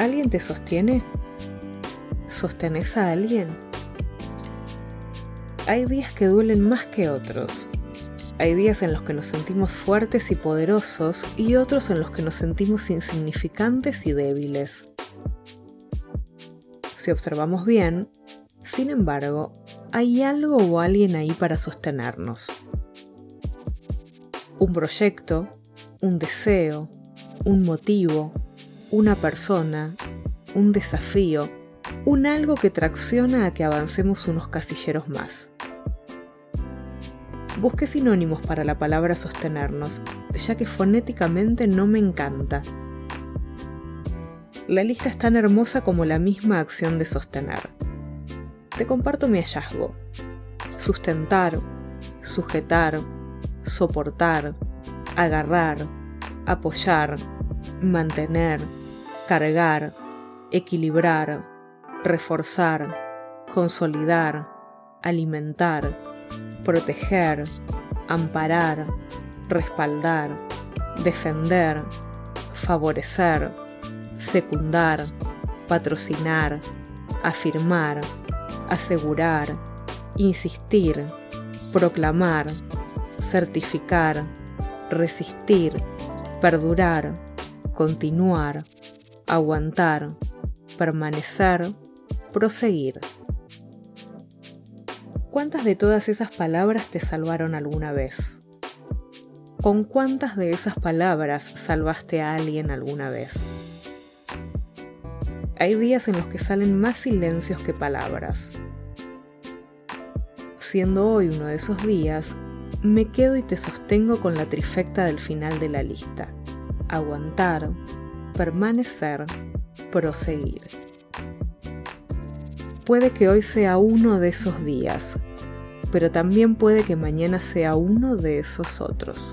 ¿Alguien te sostiene? ¿Sostenés a alguien? Hay días que duelen más que otros. Hay días en los que nos sentimos fuertes y poderosos y otros en los que nos sentimos insignificantes y débiles. Si observamos bien, sin embargo, hay algo o alguien ahí para sostenernos. Un proyecto, un deseo, un motivo, una persona, un desafío, un algo que tracciona a que avancemos unos casilleros más. Busqué sinónimos para la palabra sostenernos, ya que fonéticamente no me encanta. La lista es tan hermosa como la misma acción de sostener. Te comparto mi hallazgo. Sustentar, sujetar, soportar, agarrar, apoyar, mantener, cargar, equilibrar, reforzar, consolidar, alimentar, proteger, amparar, respaldar, defender, favorecer, secundar, patrocinar, afirmar, asegurar, insistir, proclamar, certificar, resistir, perdurar, continuar, aguantar, permanecer, proseguir. ¿Cuántas de todas esas palabras te salvaron alguna vez? ¿Con cuántas de esas palabras salvaste a alguien alguna vez? Hay días en los que salen más silencios que palabras. Siendo hoy uno de esos días, me quedo y te sostengo con la trifecta del final de la lista. Aguantar, permanecer, proseguir. Puede que hoy sea uno de esos días, pero también puede que mañana sea uno de esos otros.